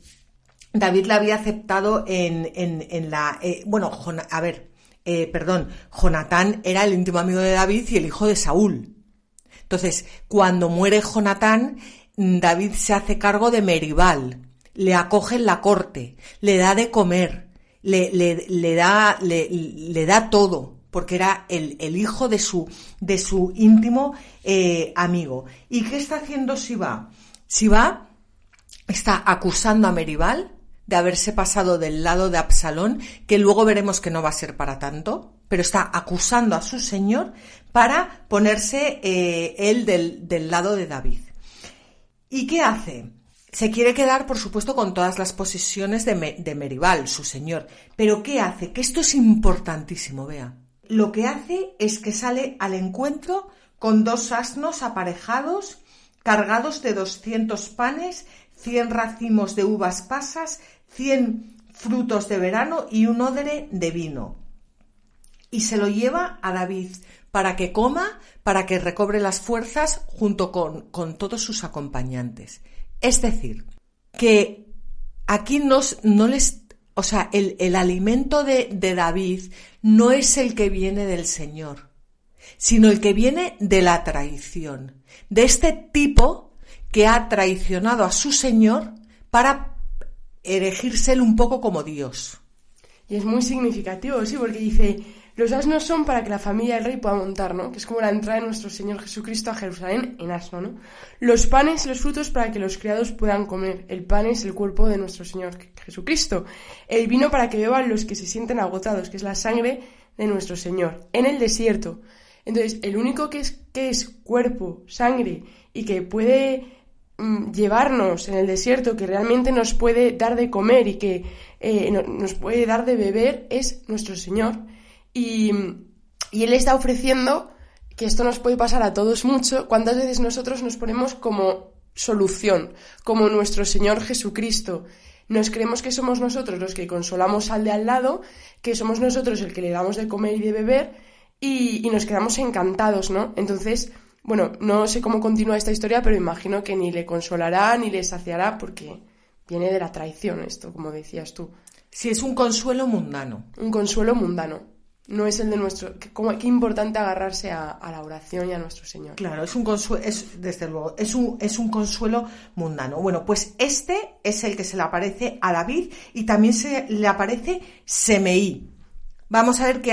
David le había aceptado en, en, la... Eh, bueno, a ver, eh, perdón, Jonatán era el íntimo amigo de David y el hijo de Saúl. Entonces, cuando muere Jonatán, David se hace cargo de Meribal, le acoge en la corte, le da de comer, le, da, todo, porque era el, hijo de su, de su íntimo eh, amigo. ¿Y qué está haciendo Siba? Siba está acusando a Meribal de haberse pasado del lado de Absalón, que luego veremos que no va a ser para tanto, pero está acusando a su señor para ponerse eh, él del lado de David. ¿Y qué hace? Se quiere quedar, por supuesto, con todas las posesiones de, Meribal, su señor. Pero ¿qué hace? Que esto es importantísimo, vea. Lo que hace es que sale al encuentro con dos asnos aparejados, cargados de doscientos panes, cien racimos de uvas pasas, cien frutos de verano y un odre de vino. Y se lo lleva a David para que coma, para que recobre las fuerzas junto con, con todos sus acompañantes. Es decir, que aquí nos, no les, o sea, el, el alimento de, de David no es el que viene del Señor, sino el que viene de la traición, de este tipo que ha traicionado a su Señor para erigírselo un poco como Dios. Y es muy significativo, sí, porque dice, los asnos son para que la familia del rey pueda montar, ¿no? Que es como la entrada de nuestro Señor Jesucristo a Jerusalén en asno, ¿no? Los panes y los frutos para que los criados puedan comer. El pan es el cuerpo de nuestro Señor Jesucristo. El vino para que beban los que se sienten agotados, que es la sangre de nuestro Señor. En el desierto. Entonces, el único que es, cuerpo, sangre y que puede mm, llevarnos en el desierto, que realmente nos puede dar de comer y que eh, nos puede dar de beber, es nuestro Señor. Y, él está ofreciendo que esto nos puede pasar a todos mucho. ¿Cuántas veces nosotros nos ponemos como solución, como nuestro Señor Jesucristo. Nos creemos que somos nosotros los que consolamos al de al lado, que somos nosotros el que le damos de comer y de beber, y, y nos quedamos encantados, ¿no? Entonces, bueno, no sé cómo continúa esta historia, pero imagino que ni le consolará ni le saciará, porque viene de la traición esto, como decías tú. Sí, es un consuelo mundano. Un consuelo mundano no es el de nuestro. Qué, importante agarrarse a, la oración y a nuestro Señor. Claro, es un consuelo, es, desde luego, es un, consuelo mundano. Bueno, pues este es el que se le aparece a David y también se le aparece Semeí. Vamos a ver que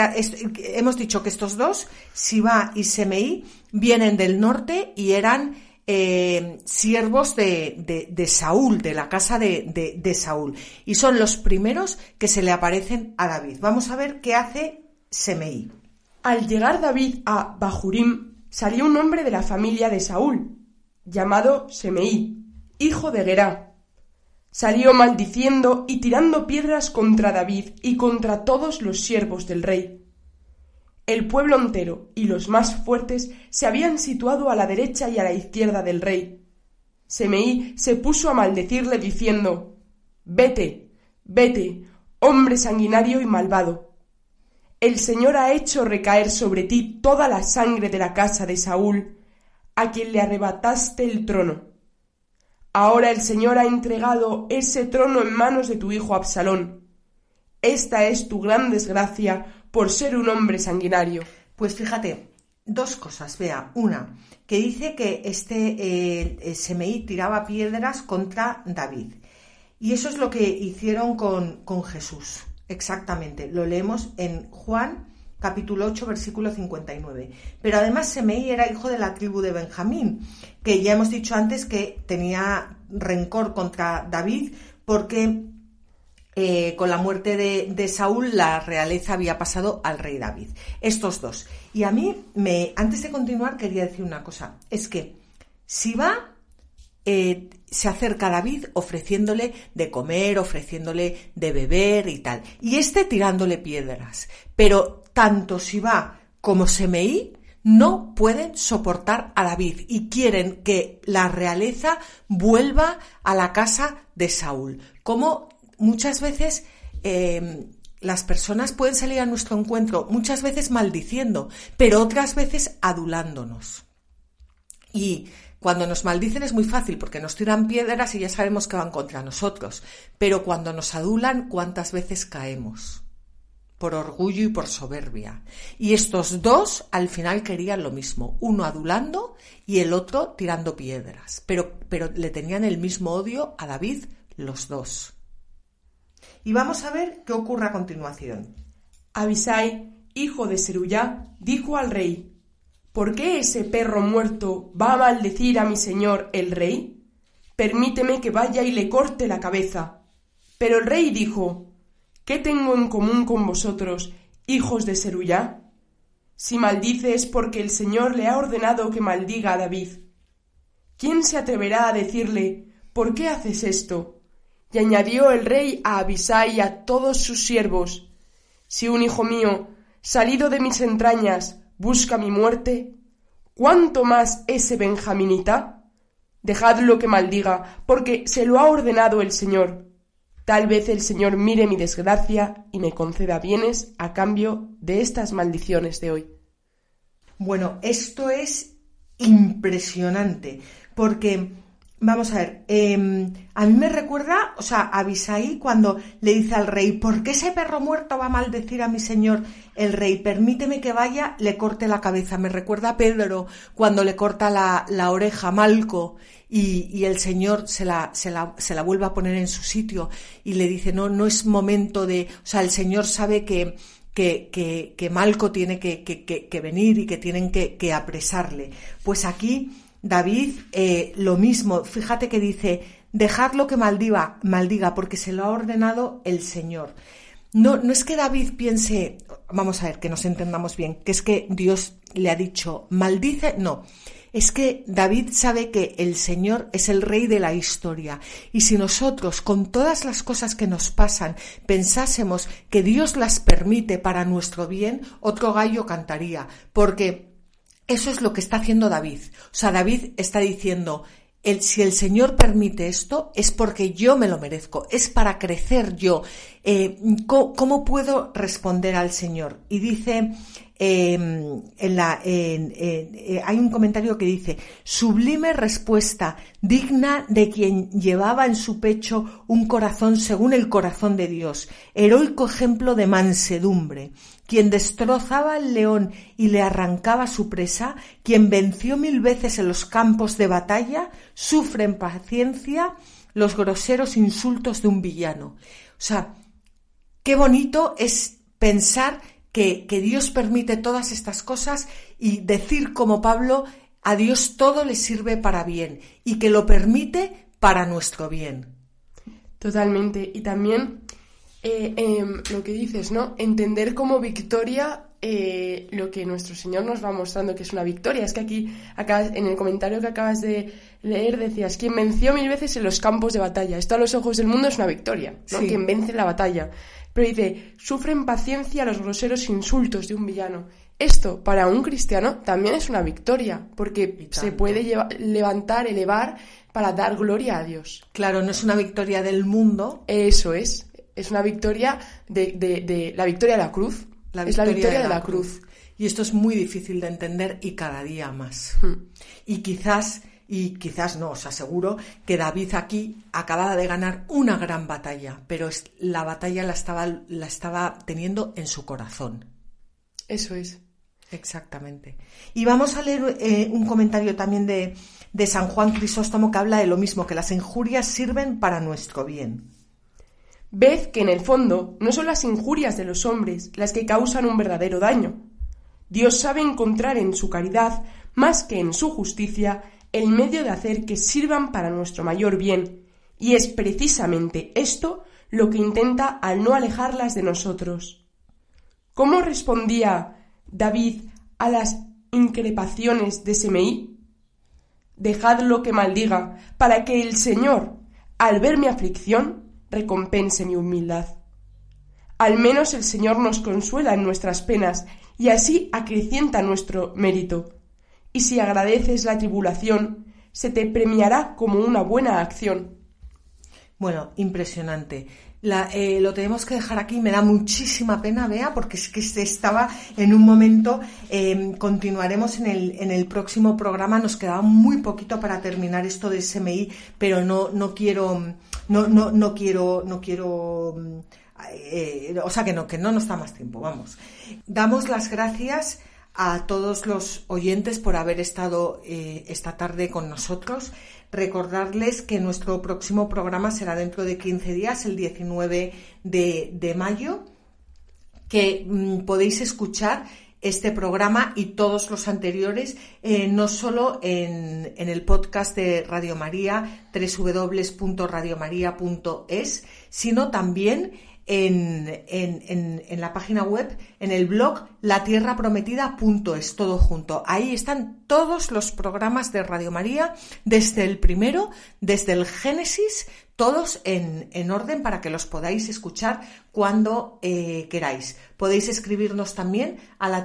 hemos dicho que estos dos, Siba y Semeí, vienen del norte y eran eh, siervos de, de, Saúl, de la casa de, de Saúl. Y son los primeros que se le aparecen a David. Vamos a ver qué hace Al llegar David a Bahurim, salió un hombre de la familia de Saúl, llamado Semeí, hijo de Gerá. Salió maldiciendo y tirando piedras contra David y contra todos los siervos del rey. El pueblo entero y los más fuertes se habían situado a la derecha y a la izquierda del rey. Semeí se puso a maldecirle diciendo Vete, vete, hombre sanguinario y malvado el Señor ha hecho recaer sobre ti toda la sangre de la casa de Saúl, a quien le arrebataste el trono. Ahora el Señor ha entregado ese trono en manos de tu hijo Absalón. Esta es tu gran desgracia por ser un hombre sanguinario. Pues fíjate, dos cosas. Vea, una, que dice que este eh, Semeí tiraba piedras contra David. Y eso es lo que hicieron con, con Jesús. Exactamente, lo leemos en Juan capítulo 8, versículo 59. Pero además Semeí era hijo de la tribu de Benjamín, que ya hemos dicho antes que tenía rencor contra David porque eh, con la muerte de, Saúl la realeza había pasado al rey David. Estos dos. Y a mí, me, antes de continuar, quería decir una cosa. Es que si va eh, se acerca a David ofreciéndole de comer, ofreciéndole de beber y tal. Y este tirándole piedras. Pero tanto Siba como Semeí no pueden soportar a David y quieren que la realeza vuelva a la casa de Saúl. Como muchas veces em, las personas pueden salir a nuestro encuentro, muchas veces maldiciendo, pero otras veces adulándonos. Y cuando nos maldicen es muy fácil porque nos tiran piedras y ya sabemos que van contra nosotros. Pero cuando nos adulan, ¿cuántas veces caemos? Por orgullo y por soberbia. Y estos dos al final querían lo mismo, uno adulando y el otro tirando piedras. Pero, pero le tenían el mismo odio a David los dos. Y vamos a ver qué ocurre a continuación. Abisai, hijo de Seruyá, dijo al rey ¿Por qué ese perro muerto va a maldecir a mi señor el rey? Permíteme que vaya y le corte la cabeza. Pero el rey dijo ¿Qué tengo en común con vosotros, hijos de Seruyá? Si maldice es porque el Señor le ha ordenado que maldiga a David. ¿Quién se atreverá a decirle ¿Por qué haces esto? Y añadió el rey a Abisai y a todos sus siervos Si un hijo mío, salido de mis entrañas, busca mi muerte? ¿Cuánto más ese benjaminita? Dejadlo que maldiga, porque se lo ha ordenado el Señor. Tal vez el Señor mire mi desgracia y me conceda bienes a cambio de estas maldiciones de hoy. Bueno, esto es impresionante, porque Vamos a ver, em, a mí me recuerda, o sea, a Abisaí cuando le dice al rey, ¿por qué ese perro muerto va a maldecir a mi señor el rey? Permíteme que vaya, le corte la cabeza. Me recuerda a Pedro cuando le corta la, oreja a Malco y, el señor se la, se, la, se la vuelve a poner en su sitio y le dice, no, no es momento de, o sea, el señor sabe que, que, que, que Malco tiene que, que, venir y que tienen que, apresarle. Pues aquí David, eh, lo mismo, fíjate que dice, dejarlo que maldiga, maldiga, porque se lo ha ordenado el Señor. No, no es que David piense, vamos a ver, que nos entendamos bien, que es que Dios le ha dicho, maldice, no. Es que David sabe que el Señor es el rey de la historia. Y si nosotros, con todas las cosas que nos pasan, pensásemos que Dios las permite para nuestro bien, otro gallo cantaría. Porque eso es lo que está haciendo David. O sea, David está diciendo, si el Señor permite esto, es porque yo me lo merezco, es para crecer yo. Eh, ¿cómo, puedo responder al Señor? Y dice, em, en la, eh, hay un comentario que dice, sublime respuesta, digna de quien llevaba en su pecho un corazón según el corazón de Dios, heroico ejemplo de mansedumbre quien destrozaba al león y le arrancaba su presa, quien venció mil veces en los campos de batalla, sufre en paciencia los groseros insultos de un villano. O sea, qué bonito es pensar que, que Dios permite todas estas cosas y decir como Pablo, a Dios todo le sirve para bien y que lo permite para nuestro bien. Totalmente. Y también eh, em, lo que dices, ¿no? Entender como victoria eh, lo que nuestro Señor nos va mostrando que es una victoria. Es que aquí, acabas, en el comentario que acabas de leer, decías, quien venció mil veces en los campos de batalla. Esto a los ojos del mundo es una victoria, ¿no? Quien vence la batalla. Pero dice, sufren paciencia los groseros insultos de un villano. Esto, para un cristiano, también es una victoria, porque se puede levantar, elevar para dar gloria a Dios. Claro, no es una victoria del mundo. Eso es es una victoria de, la victoria de la cruz. La es la victoria de, la, cruz. Y esto es muy difícil de entender y cada día más. Hmm. Y quizás, y quizás no, os aseguro que David aquí acababa de ganar una gran batalla, pero es, la batalla la estaba, la estaba teniendo en su corazón. Eso es. Exactamente. Y vamos a leer eh, un comentario también de, de San Juan Crisóstomo que habla de lo mismo, que las injurias sirven para nuestro bien. Ved que en el fondo no son las injurias de los hombres las que causan un verdadero daño. Dios sabe encontrar en su caridad, más que en su justicia, el medio de hacer que sirvan para nuestro mayor bien, y es precisamente esto lo que intenta al no alejarlas de nosotros. ¿Cómo respondía David a las increpaciones de Semeí? Dejadlo que maldiga, para que el Señor, al ver mi aflicción, recompense mi humildad. Al menos el Señor nos consuela en nuestras penas y así acrecienta nuestro mérito. Y si agradeces la tribulación, se te premiará como una buena acción. Bueno, impresionante. Eh, lo tenemos que dejar aquí. Me da muchísima pena, Bea, porque es que se estaba en un momento. Em, continuaremos en el, en el próximo programa. Nos quedaba muy poquito para terminar esto de SMI, pero no, no quiero no, no, no quiero, no quiero, eh, o sea que no, que no nos da más tiempo, vamos. Damos las gracias a todos los oyentes por haber estado eh, esta tarde con nosotros. Recordarles que nuestro próximo programa será dentro de 15 días, el 19 de, de mayo, que mm, podéis escuchar este programa y todos los anteriores, eh, no solo en, en, el podcast de Radio María, www.radiomaria.es, sino también en, en, en, la página web, en el blog latierraprometida.es, todo junto. Ahí están todos los programas de Radio María, desde el primero, desde el Génesis, todos en, en orden para que los podáis escuchar cuando eh, queráis. Podéis escribirnos también a la